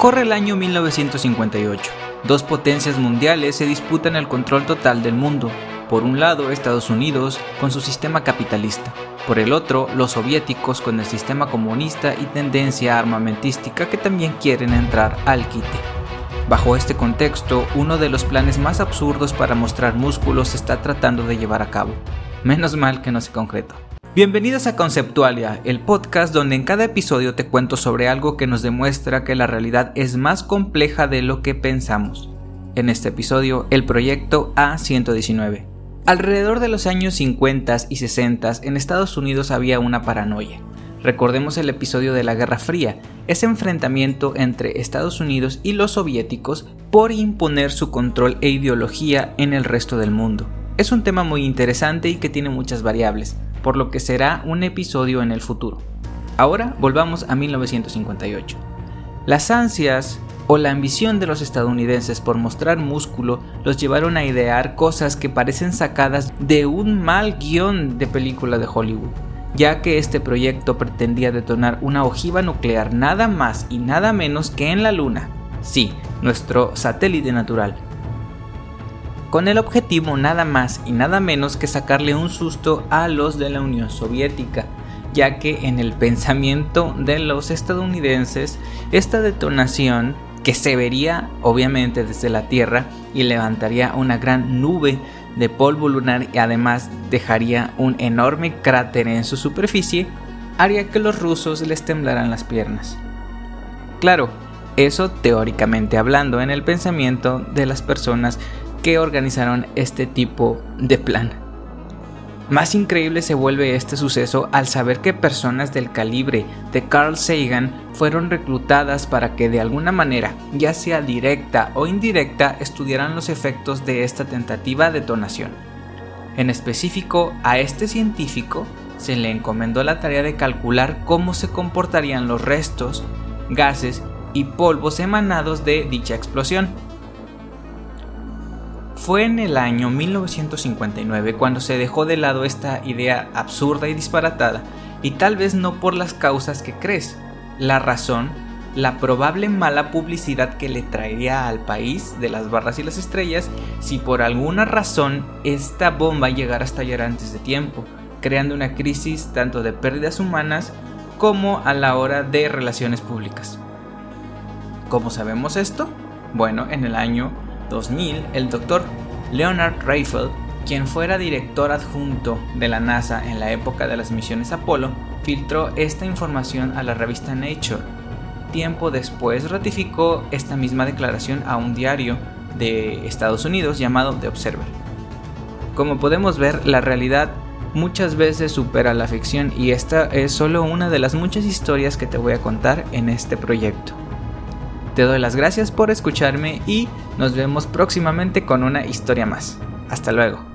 Corre el año 1958. Dos potencias mundiales se disputan el control total del mundo. Por un lado, Estados Unidos con su sistema capitalista. Por el otro, los soviéticos con el sistema comunista y tendencia armamentística que también quieren entrar al quite. Bajo este contexto, uno de los planes más absurdos para mostrar músculos se está tratando de llevar a cabo. Menos mal que no se concretó. Bienvenidos a Conceptualia, el podcast donde en cada episodio te cuento sobre algo que nos demuestra que la realidad es más compleja de lo que pensamos. En este episodio, el proyecto A119. Alrededor de los años 50 y 60 en Estados Unidos había una paranoia. Recordemos el episodio de la Guerra Fría, ese enfrentamiento entre Estados Unidos y los soviéticos por imponer su control e ideología en el resto del mundo. Es un tema muy interesante y que tiene muchas variables por lo que será un episodio en el futuro. Ahora volvamos a 1958. Las ansias o la ambición de los estadounidenses por mostrar músculo los llevaron a idear cosas que parecen sacadas de un mal guion de película de Hollywood, ya que este proyecto pretendía detonar una ojiva nuclear nada más y nada menos que en la Luna. Sí, nuestro satélite natural, con el objetivo nada más y nada menos que sacarle un susto a los de la Unión Soviética, ya que en el pensamiento de los estadounidenses esta detonación que se vería obviamente desde la Tierra y levantaría una gran nube de polvo lunar y además dejaría un enorme cráter en su superficie, haría que los rusos les temblaran las piernas. Claro, eso teóricamente hablando en el pensamiento de las personas que organizaron este tipo de plan. Más increíble se vuelve este suceso al saber que personas del calibre de Carl Sagan fueron reclutadas para que de alguna manera, ya sea directa o indirecta, estudiaran los efectos de esta tentativa detonación. En específico, a este científico se le encomendó la tarea de calcular cómo se comportarían los restos, gases y polvos emanados de dicha explosión fue en el año 1959 cuando se dejó de lado esta idea absurda y disparatada, y tal vez no por las causas que crees. La razón, la probable mala publicidad que le traería al país de las barras y las estrellas si por alguna razón esta bomba llegara a estallar antes de tiempo, creando una crisis tanto de pérdidas humanas como a la hora de relaciones públicas. ¿Cómo sabemos esto? Bueno, en el año 2000, el doctor Leonard Reifel, quien fuera director adjunto de la NASA en la época de las misiones Apolo, filtró esta información a la revista Nature. Tiempo después ratificó esta misma declaración a un diario de Estados Unidos llamado The Observer. Como podemos ver, la realidad muchas veces supera la ficción y esta es solo una de las muchas historias que te voy a contar en este proyecto. Te doy las gracias por escucharme y nos vemos próximamente con una historia más. Hasta luego.